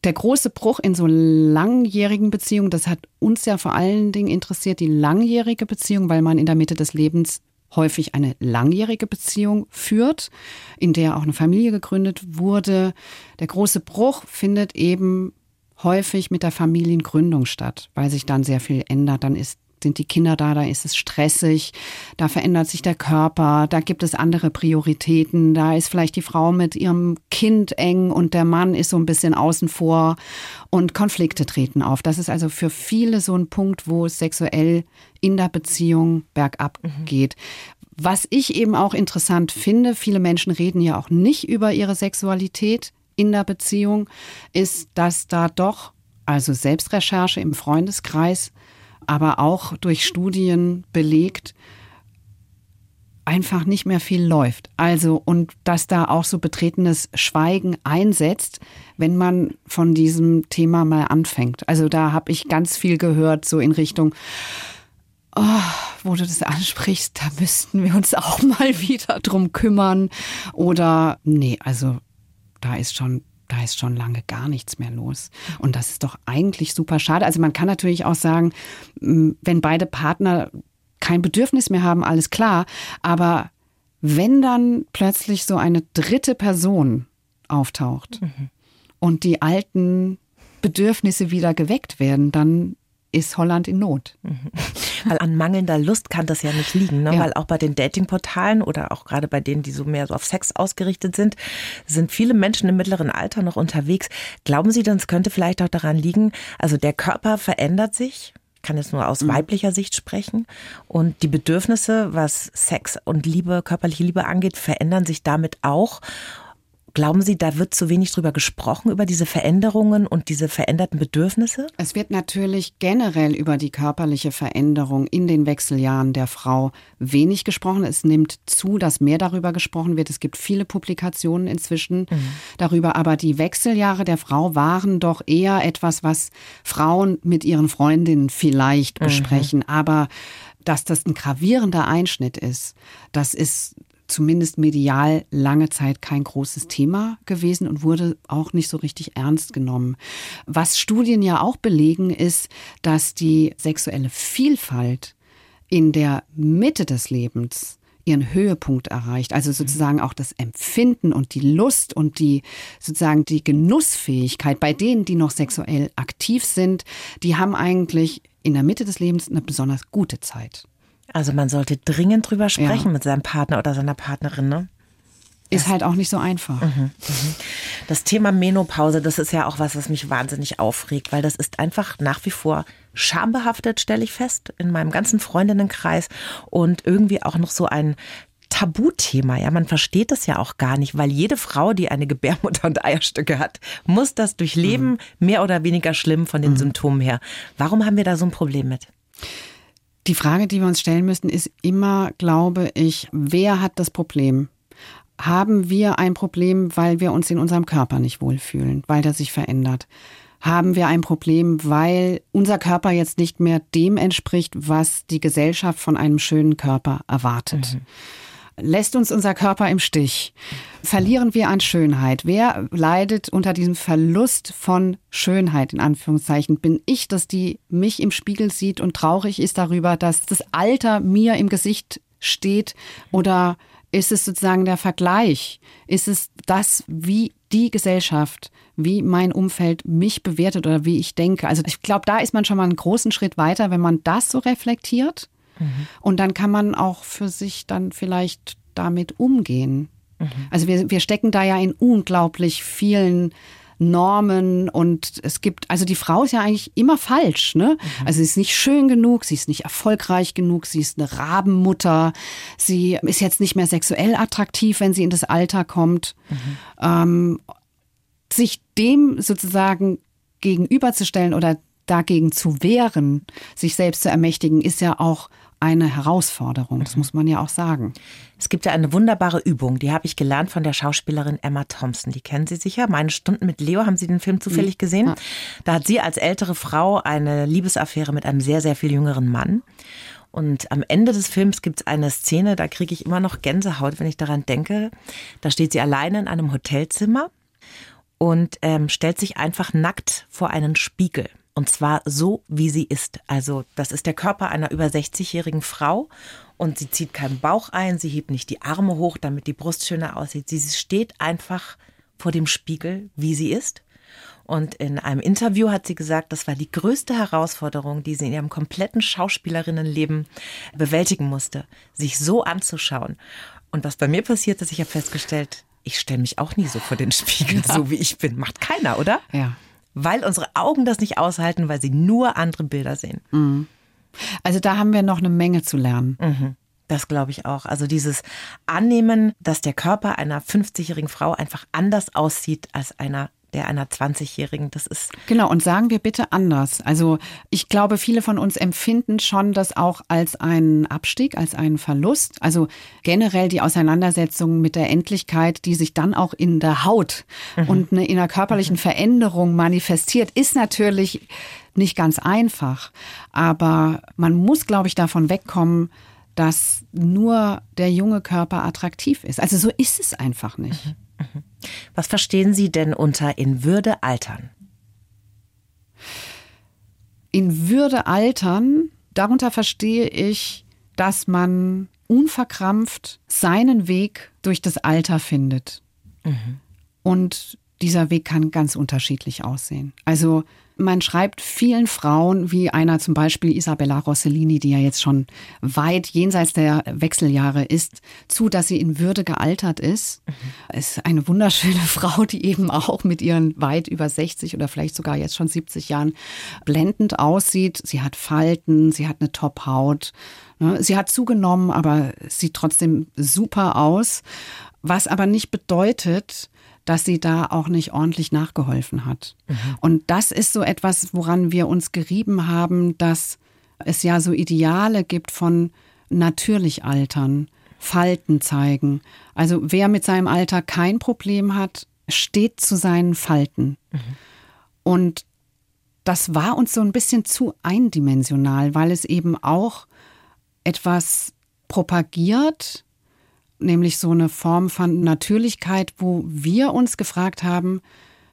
der große Bruch in so langjährigen Beziehungen, das hat uns ja vor allen Dingen interessiert, die langjährige Beziehung, weil man in der Mitte des Lebens häufig eine langjährige Beziehung führt, in der auch eine Familie gegründet wurde. Der große Bruch findet eben häufig mit der Familiengründung statt, weil sich dann sehr viel ändert. Dann ist sind die Kinder da, da ist es stressig, da verändert sich der Körper, da gibt es andere Prioritäten, da ist vielleicht die Frau mit ihrem Kind eng und der Mann ist so ein bisschen außen vor und Konflikte treten auf. Das ist also für viele so ein Punkt, wo es sexuell in der Beziehung bergab mhm. geht. Was ich eben auch interessant finde, viele Menschen reden ja auch nicht über ihre Sexualität in der Beziehung, ist, dass da doch, also Selbstrecherche im Freundeskreis, aber auch durch Studien belegt, einfach nicht mehr viel läuft. Also, und dass da auch so betretenes Schweigen einsetzt, wenn man von diesem Thema mal anfängt. Also da habe ich ganz viel gehört, so in Richtung, oh, wo du das ansprichst, da müssten wir uns auch mal wieder drum kümmern. Oder nee, also da ist schon da ist schon lange gar nichts mehr los. Und das ist doch eigentlich super schade. Also man kann natürlich auch sagen, wenn beide Partner kein Bedürfnis mehr haben, alles klar. Aber wenn dann plötzlich so eine dritte Person auftaucht mhm. und die alten Bedürfnisse wieder geweckt werden, dann ist Holland in Not. Mhm. Weil an mangelnder Lust kann das ja nicht liegen, ne? Ja. weil auch bei den Datingportalen oder auch gerade bei denen, die so mehr so auf Sex ausgerichtet sind, sind viele Menschen im mittleren Alter noch unterwegs. Glauben Sie denn, es könnte vielleicht auch daran liegen, also der Körper verändert sich? Ich kann jetzt nur aus mhm. weiblicher Sicht sprechen. Und die Bedürfnisse, was Sex und Liebe, körperliche Liebe angeht, verändern sich damit auch. Glauben Sie, da wird zu wenig drüber gesprochen, über diese Veränderungen und diese veränderten Bedürfnisse? Es wird natürlich generell über die körperliche Veränderung in den Wechseljahren der Frau wenig gesprochen. Es nimmt zu, dass mehr darüber gesprochen wird. Es gibt viele Publikationen inzwischen mhm. darüber. Aber die Wechseljahre der Frau waren doch eher etwas, was Frauen mit ihren Freundinnen vielleicht mhm. besprechen. Mhm. Aber dass das ein gravierender Einschnitt ist, das ist zumindest medial lange Zeit kein großes Thema gewesen und wurde auch nicht so richtig ernst genommen. Was Studien ja auch belegen, ist, dass die sexuelle Vielfalt in der Mitte des Lebens ihren Höhepunkt erreicht. Also sozusagen auch das Empfinden und die Lust und die sozusagen die Genussfähigkeit bei denen, die noch sexuell aktiv sind, die haben eigentlich in der Mitte des Lebens eine besonders gute Zeit. Also man sollte dringend drüber sprechen ja. mit seinem Partner oder seiner Partnerin, ne? Ist halt auch nicht so einfach. Mhm, mhm. Das Thema Menopause, das ist ja auch was, was mich wahnsinnig aufregt, weil das ist einfach nach wie vor schambehaftet, stelle ich fest, in meinem ganzen Freundinnenkreis und irgendwie auch noch so ein Tabuthema. Ja, man versteht das ja auch gar nicht, weil jede Frau, die eine Gebärmutter und Eierstöcke hat, muss das durchleben, mhm. mehr oder weniger schlimm von den mhm. Symptomen her. Warum haben wir da so ein Problem mit? Die Frage, die wir uns stellen müssen, ist immer, glaube ich, wer hat das Problem? Haben wir ein Problem, weil wir uns in unserem Körper nicht wohlfühlen, weil der sich verändert? Haben wir ein Problem, weil unser Körper jetzt nicht mehr dem entspricht, was die Gesellschaft von einem schönen Körper erwartet? Mhm. Lässt uns unser Körper im Stich? Verlieren wir an Schönheit? Wer leidet unter diesem Verlust von Schönheit, in Anführungszeichen? Bin ich, dass die mich im Spiegel sieht und traurig ist darüber, dass das Alter mir im Gesicht steht? Oder ist es sozusagen der Vergleich? Ist es das, wie die Gesellschaft, wie mein Umfeld mich bewertet oder wie ich denke? Also ich glaube, da ist man schon mal einen großen Schritt weiter, wenn man das so reflektiert Mhm. Und dann kann man auch für sich dann vielleicht damit umgehen. Mhm. Also wir, wir stecken da ja in unglaublich vielen Normen und es gibt, also die Frau ist ja eigentlich immer falsch, ne? Mhm. Also sie ist nicht schön genug, sie ist nicht erfolgreich genug, sie ist eine Rabenmutter, sie ist jetzt nicht mehr sexuell attraktiv, wenn sie in das Alter kommt. Mhm. Ähm, sich dem sozusagen gegenüberzustellen oder dagegen zu wehren, sich selbst zu ermächtigen, ist ja auch eine Herausforderung, das mhm. muss man ja auch sagen. Es gibt ja eine wunderbare Übung, die habe ich gelernt von der Schauspielerin Emma Thompson. Die kennen Sie sicher. Meine Stunden mit Leo, haben Sie den Film zufällig gesehen? Ja. Da hat sie als ältere Frau eine Liebesaffäre mit einem sehr, sehr viel jüngeren Mann. Und am Ende des Films gibt es eine Szene, da kriege ich immer noch Gänsehaut, wenn ich daran denke. Da steht sie alleine in einem Hotelzimmer und ähm, stellt sich einfach nackt vor einen Spiegel. Und zwar so, wie sie ist. Also das ist der Körper einer über 60-jährigen Frau und sie zieht keinen Bauch ein, sie hebt nicht die Arme hoch, damit die Brust schöner aussieht. Sie steht einfach vor dem Spiegel, wie sie ist. Und in einem Interview hat sie gesagt, das war die größte Herausforderung, die sie in ihrem kompletten Schauspielerinnenleben bewältigen musste, sich so anzuschauen. Und was bei mir passiert ist, ich habe festgestellt, ich stelle mich auch nie so vor den Spiegel, ja. so wie ich bin. Macht keiner, oder? Ja. Weil unsere Augen das nicht aushalten, weil sie nur andere Bilder sehen. Mhm. Also da haben wir noch eine Menge zu lernen. Mhm. Das glaube ich auch. Also dieses Annehmen, dass der Körper einer 50-jährigen Frau einfach anders aussieht als einer der einer 20-Jährigen. Das ist. Genau, und sagen wir bitte anders. Also ich glaube, viele von uns empfinden schon das auch als einen Abstieg, als einen Verlust. Also generell die Auseinandersetzung mit der Endlichkeit, die sich dann auch in der Haut mhm. und in einer körperlichen mhm. Veränderung manifestiert, ist natürlich nicht ganz einfach. Aber man muss, glaube ich, davon wegkommen, dass nur der junge Körper attraktiv ist. Also so ist es einfach nicht. Mhm. Was verstehen Sie denn unter in Würde altern? In Würde altern, darunter verstehe ich, dass man unverkrampft seinen Weg durch das Alter findet. Mhm. Und dieser Weg kann ganz unterschiedlich aussehen. Also man schreibt vielen Frauen, wie einer zum Beispiel Isabella Rossellini, die ja jetzt schon weit jenseits der Wechseljahre ist, zu, dass sie in Würde gealtert ist. Mhm. Ist eine wunderschöne Frau, die eben auch mit ihren weit über 60 oder vielleicht sogar jetzt schon 70 Jahren blendend aussieht. Sie hat Falten, sie hat eine Top-Haut. Ne? Sie hat zugenommen, aber sieht trotzdem super aus. Was aber nicht bedeutet, dass sie da auch nicht ordentlich nachgeholfen hat. Mhm. Und das ist so etwas, woran wir uns gerieben haben, dass es ja so Ideale gibt von natürlich altern, Falten zeigen. Also wer mit seinem Alter kein Problem hat, steht zu seinen Falten. Mhm. Und das war uns so ein bisschen zu eindimensional, weil es eben auch etwas propagiert, nämlich so eine Form von Natürlichkeit, wo wir uns gefragt haben,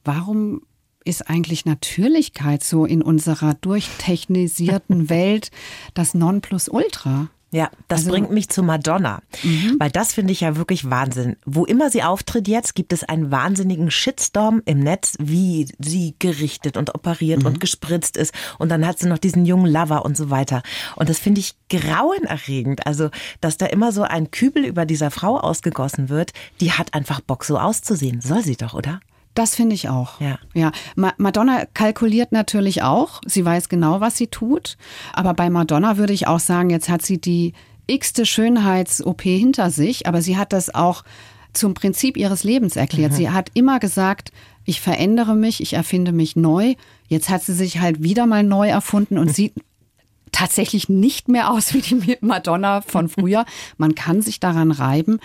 warum ist eigentlich Natürlichkeit so in unserer durchtechnisierten Welt das Nonplusultra? Ja, das also, bringt mich zu Madonna, mhm. weil das finde ich ja wirklich Wahnsinn. Wo immer sie auftritt jetzt, gibt es einen wahnsinnigen Shitstorm im Netz, wie sie gerichtet und operiert mhm. und gespritzt ist und dann hat sie noch diesen jungen Lover und so weiter. Und das finde ich grauenerregend. Also, dass da immer so ein Kübel über dieser Frau ausgegossen wird, die hat einfach Bock so auszusehen. Soll sie doch, oder? Das finde ich auch. Ja. ja. Madonna kalkuliert natürlich auch. Sie weiß genau, was sie tut. Aber bei Madonna würde ich auch sagen, jetzt hat sie die x-te Schönheits-OP hinter sich, aber sie hat das auch zum Prinzip ihres Lebens erklärt. Mhm. Sie hat immer gesagt, ich verändere mich, ich erfinde mich neu. Jetzt hat sie sich halt wieder mal neu erfunden und sieht tatsächlich nicht mehr aus wie die Madonna von früher. Man kann sich daran reiben.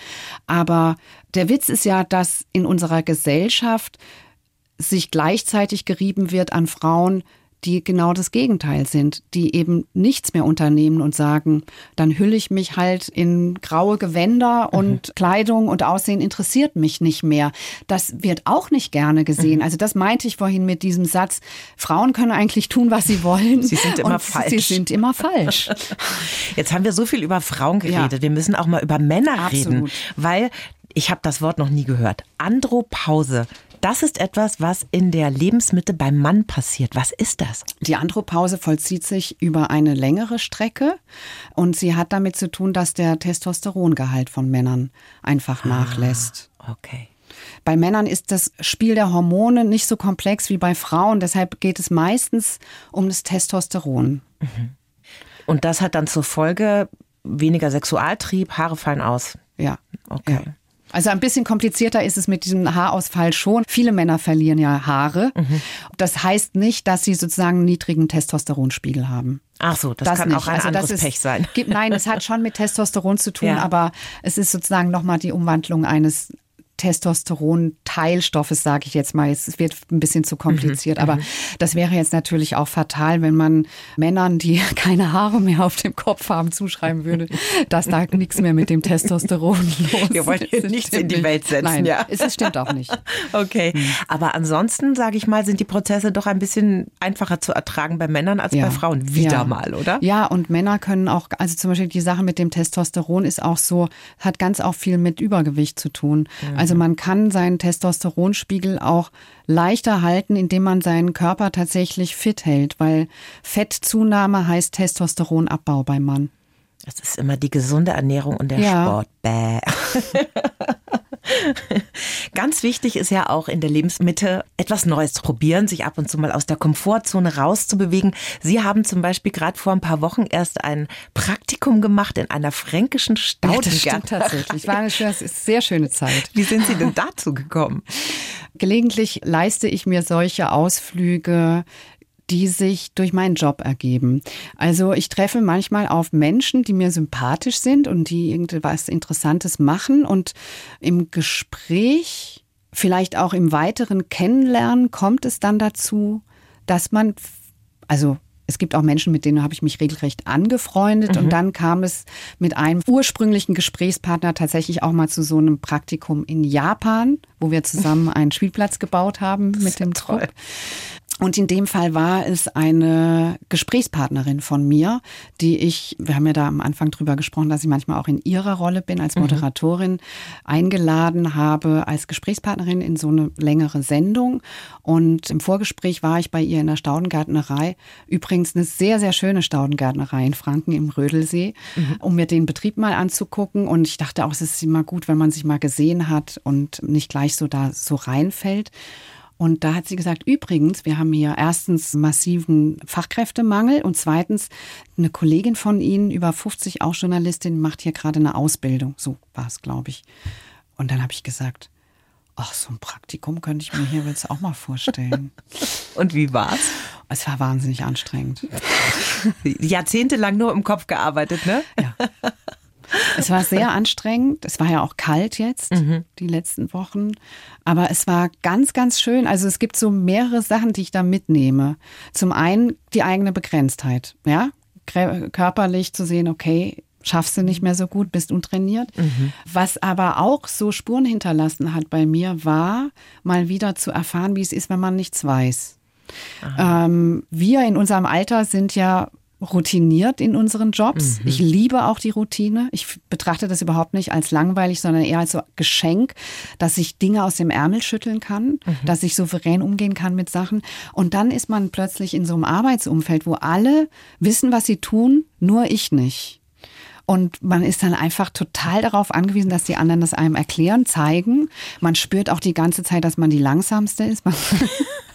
Aber der Witz ist ja, dass in unserer Gesellschaft sich gleichzeitig gerieben wird an Frauen, die genau das Gegenteil sind, die eben nichts mehr unternehmen und sagen, dann hülle ich mich halt in graue Gewänder mhm. und mhm. Kleidung und Aussehen interessiert mich nicht mehr. Das wird auch nicht gerne gesehen. Mhm. Also das meinte ich vorhin mit diesem Satz, Frauen können eigentlich tun, was sie wollen. Sie sind immer falsch. Sie sind immer falsch. Jetzt haben wir so viel über Frauen geredet. Ja. Wir müssen auch mal über Männer Absolut. reden, weil ich habe das Wort noch nie gehört. Andropause. Das ist etwas, was in der Lebensmitte beim Mann passiert. Was ist das? Die Andropause vollzieht sich über eine längere Strecke und sie hat damit zu tun, dass der Testosterongehalt von Männern einfach ah, nachlässt. Okay. Bei Männern ist das Spiel der Hormone nicht so komplex wie bei Frauen, deshalb geht es meistens um das Testosteron. Mhm. Und das hat dann zur Folge weniger Sexualtrieb, Haare fallen aus. Ja. Okay. Ja. Also ein bisschen komplizierter ist es mit diesem Haarausfall schon. Viele Männer verlieren ja Haare. Mhm. Das heißt nicht, dass sie sozusagen einen niedrigen Testosteronspiegel haben. Ach so, das, das kann nicht. auch ein also anderes ist, Pech sein. Gibt, nein, es hat schon mit Testosteron zu tun, ja. aber es ist sozusagen nochmal die Umwandlung eines Testosteron-Teilstoffe, sage ich jetzt mal. Es wird ein bisschen zu kompliziert, mhm. aber mhm. das wäre jetzt natürlich auch fatal, wenn man Männern, die keine Haare mehr auf dem Kopf haben, zuschreiben würde, dass da nichts mehr mit dem Testosteron los Wir wollen hier nichts in die Welt setzen. Nein, ja. es stimmt auch nicht. Okay, mhm. aber ansonsten, sage ich mal, sind die Prozesse doch ein bisschen einfacher zu ertragen bei Männern als ja. bei Frauen. Wieder ja. mal, oder? Ja, und Männer können auch, also zum Beispiel die Sache mit dem Testosteron ist auch so, hat ganz auch viel mit Übergewicht zu tun. Mhm. Also man kann seinen Testosteronspiegel auch leichter halten, indem man seinen Körper tatsächlich fit hält, weil Fettzunahme heißt Testosteronabbau beim Mann. Das ist immer die gesunde Ernährung und der ja. Sport. Bäh. Ganz wichtig ist ja auch in der Lebensmitte etwas Neues zu probieren, sich ab und zu mal aus der Komfortzone rauszubewegen. Sie haben zum Beispiel gerade vor ein paar Wochen erst ein Praktikum gemacht in einer fränkischen Staudengärtnerei. Ja, tatsächlich. War eine schöne, sehr schöne Zeit. Wie sind Sie denn dazu gekommen? Gelegentlich leiste ich mir solche Ausflüge die sich durch meinen Job ergeben. Also ich treffe manchmal auf Menschen, die mir sympathisch sind und die irgendwas Interessantes machen und im Gespräch, vielleicht auch im weiteren Kennenlernen, kommt es dann dazu, dass man, also es gibt auch Menschen, mit denen habe ich mich regelrecht angefreundet. Mhm. Und dann kam es mit einem ursprünglichen Gesprächspartner tatsächlich auch mal zu so einem Praktikum in Japan, wo wir zusammen einen Spielplatz gebaut haben mit dem Trupp. Und in dem Fall war es eine Gesprächspartnerin von mir, die ich, wir haben ja da am Anfang drüber gesprochen, dass ich manchmal auch in ihrer Rolle bin als mhm. Moderatorin, mhm. eingeladen habe als Gesprächspartnerin in so eine längere Sendung. Und im Vorgespräch war ich bei ihr in der Staudengärtnerei, übrigens eine sehr, sehr schöne Staudengärtnerei in Franken im Rödelsee, mhm. um mir den Betrieb mal anzugucken. Und ich dachte auch, es ist immer gut, wenn man sich mal gesehen hat und nicht gleich so da so reinfällt. Und da hat sie gesagt, übrigens, wir haben hier erstens massiven Fachkräftemangel und zweitens eine Kollegin von Ihnen, über 50 auch Journalistin, macht hier gerade eine Ausbildung. So war es, glaube ich. Und dann habe ich gesagt, ach, so ein Praktikum könnte ich mir hier jetzt auch mal vorstellen. Und wie war's? Es war wahnsinnig anstrengend. Jahrzehntelang nur im Kopf gearbeitet, ne? Ja. Es war sehr anstrengend. Es war ja auch kalt jetzt, mhm. die letzten Wochen. Aber es war ganz, ganz schön. Also es gibt so mehrere Sachen, die ich da mitnehme. Zum einen die eigene Begrenztheit. Ja, körperlich zu sehen, okay, schaffst du nicht mehr so gut, bist untrainiert. Mhm. Was aber auch so Spuren hinterlassen hat bei mir, war mal wieder zu erfahren, wie es ist, wenn man nichts weiß. Ähm, wir in unserem Alter sind ja routiniert in unseren Jobs. Mhm. Ich liebe auch die Routine. Ich betrachte das überhaupt nicht als langweilig, sondern eher als so Geschenk, dass ich Dinge aus dem Ärmel schütteln kann, mhm. dass ich souverän umgehen kann mit Sachen. Und dann ist man plötzlich in so einem Arbeitsumfeld, wo alle wissen, was sie tun, nur ich nicht. Und man ist dann einfach total darauf angewiesen, dass die anderen das einem erklären, zeigen. Man spürt auch die ganze Zeit, dass man die langsamste ist.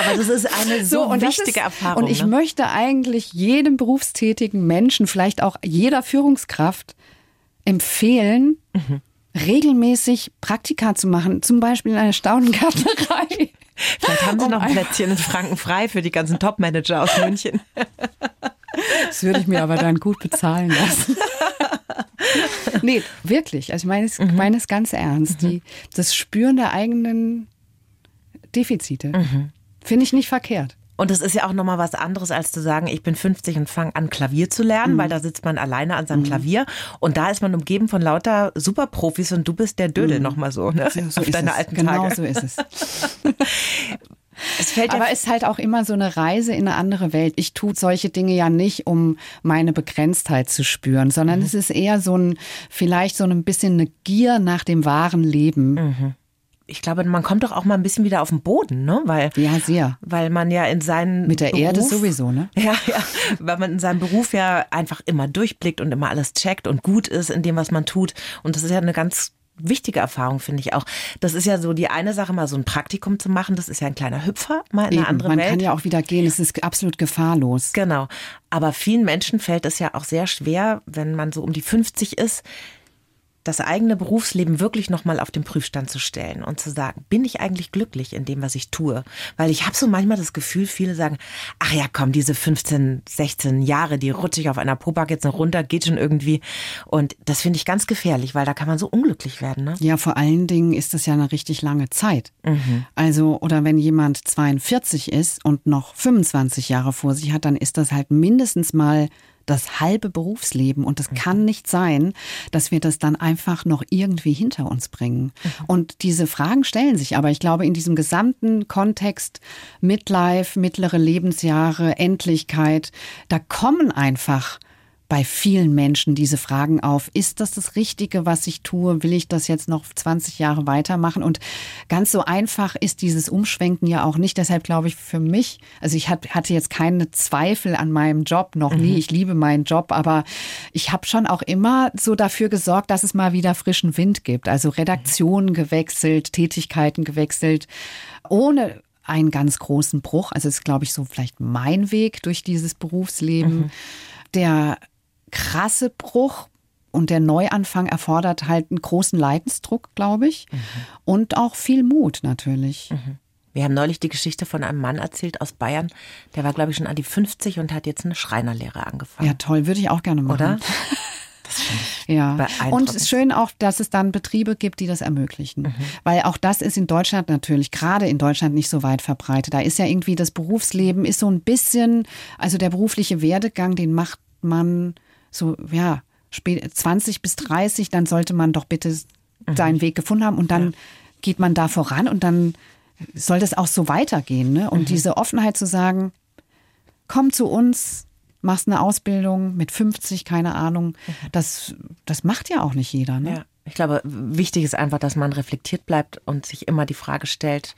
Aber das ist eine so, so wichtige ist, Erfahrung. Und ich ne? möchte eigentlich jedem berufstätigen Menschen, vielleicht auch jeder Führungskraft empfehlen, mhm. regelmäßig Praktika zu machen, zum Beispiel in einer Staunengärtnerei. Vielleicht haben Sie noch ein Plätzchen in Franken frei für die ganzen Top-Manager aus München. Das würde ich mir aber dann gut bezahlen lassen. nee, wirklich. Also ich meine es, mhm. meine es ganz ernst. Mhm. Die, das Spüren der eigenen Defizite. Mhm. Finde ich nicht verkehrt. Und es ist ja auch nochmal was anderes, als zu sagen, ich bin 50 und fange an, Klavier zu lernen, mhm. weil da sitzt man alleine an seinem mhm. Klavier und da ist man umgeben von lauter Superprofis und du bist der Dödel mhm. nochmal so, ne? so, so Auf deine es. alten genau Tage. Genau so ist es. Es fällt Aber es ist halt auch immer so eine Reise in eine andere Welt. Ich tue solche Dinge ja nicht, um meine Begrenztheit zu spüren, sondern mhm. es ist eher so ein, vielleicht so ein bisschen eine Gier nach dem wahren Leben. Mhm ich glaube, man kommt doch auch mal ein bisschen wieder auf den Boden, ne? Weil, ja, sehr. Weil man ja in seinen. Mit der Beruf, Erde sowieso, ne? Ja, ja. Weil man in seinem Beruf ja einfach immer durchblickt und immer alles checkt und gut ist in dem, was man tut. Und das ist ja eine ganz wichtige Erfahrung, finde ich auch. Das ist ja so die eine Sache, mal so ein Praktikum zu machen. Das ist ja ein kleiner Hüpfer, mal in Eben, eine andere man Welt. Man kann ja auch wieder gehen. Es ist absolut gefahrlos. Genau. Aber vielen Menschen fällt es ja auch sehr schwer, wenn man so um die 50 ist, das eigene Berufsleben wirklich nochmal auf den Prüfstand zu stellen und zu sagen, bin ich eigentlich glücklich in dem, was ich tue? Weil ich habe so manchmal das Gefühl, viele sagen, ach ja, komm, diese 15, 16 Jahre, die rutsche ich auf einer Pobacke jetzt noch runter, geht schon irgendwie. Und das finde ich ganz gefährlich, weil da kann man so unglücklich werden. Ne? Ja, vor allen Dingen ist das ja eine richtig lange Zeit. Mhm. Also, oder wenn jemand 42 ist und noch 25 Jahre vor sich hat, dann ist das halt mindestens mal das halbe Berufsleben. Und es kann nicht sein, dass wir das dann einfach noch irgendwie hinter uns bringen. Mhm. Und diese Fragen stellen sich aber, ich glaube, in diesem gesamten Kontext Midlife, mittlere Lebensjahre, Endlichkeit, da kommen einfach bei vielen Menschen diese Fragen auf. Ist das das Richtige, was ich tue? Will ich das jetzt noch 20 Jahre weitermachen? Und ganz so einfach ist dieses Umschwenken ja auch nicht. Deshalb glaube ich für mich, also ich hatte jetzt keine Zweifel an meinem Job, noch nie. Mhm. Ich liebe meinen Job, aber ich habe schon auch immer so dafür gesorgt, dass es mal wieder frischen Wind gibt. Also Redaktionen gewechselt, Tätigkeiten gewechselt, ohne einen ganz großen Bruch. Also ist, glaube ich, so vielleicht mein Weg durch dieses Berufsleben. Mhm. Der krasse Bruch und der Neuanfang erfordert halt einen großen Leidensdruck, glaube ich, mhm. und auch viel Mut natürlich. Mhm. Wir haben neulich die Geschichte von einem Mann erzählt aus Bayern, der war, glaube ich, schon an die 50 und hat jetzt eine Schreinerlehre angefangen. Ja, toll, würde ich auch gerne machen. Oder? ja. Und es ist schön auch, dass es dann Betriebe gibt, die das ermöglichen. Mhm. Weil auch das ist in Deutschland natürlich, gerade in Deutschland nicht so weit verbreitet. Da ist ja irgendwie das Berufsleben ist so ein bisschen, also der berufliche Werdegang, den macht man so, ja, 20 bis 30, dann sollte man doch bitte mhm. seinen Weg gefunden haben und dann ja. geht man da voran und dann soll das auch so weitergehen. Ne? Und mhm. diese Offenheit zu sagen, komm zu uns, machst eine Ausbildung mit 50, keine Ahnung, mhm. das, das macht ja auch nicht jeder. Ne? Ja. Ich glaube, wichtig ist einfach, dass man reflektiert bleibt und sich immer die Frage stellt,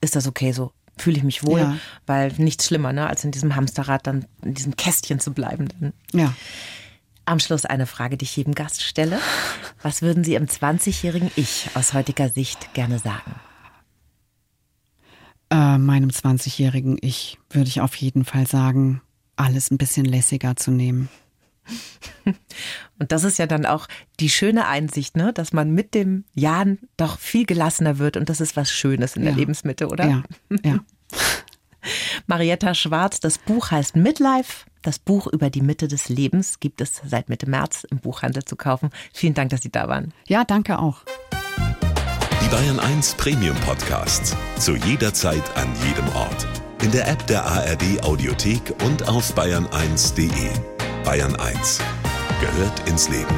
ist das okay so? Fühle ich mich wohl? Ja. Weil nichts schlimmer, ne, als in diesem Hamsterrad dann in diesem Kästchen zu bleiben. Ja. Am Schluss eine Frage, die ich jedem Gast stelle. Was würden Sie im 20-jährigen Ich aus heutiger Sicht gerne sagen? Äh, meinem 20-jährigen Ich würde ich auf jeden Fall sagen, alles ein bisschen lässiger zu nehmen. Und das ist ja dann auch die schöne Einsicht, ne? dass man mit dem Jahren doch viel gelassener wird und das ist was Schönes in ja. der Lebensmitte, oder? Ja, ja. Marietta Schwarz, das Buch heißt Midlife. Das Buch über die Mitte des Lebens gibt es seit Mitte März im Buchhandel zu kaufen. Vielen Dank, dass Sie da waren. Ja, danke auch. Die Bayern 1 Premium Podcasts. Zu jeder Zeit, an jedem Ort. In der App der ARD Audiothek und auf bayern1.de. Bayern 1 gehört ins Leben.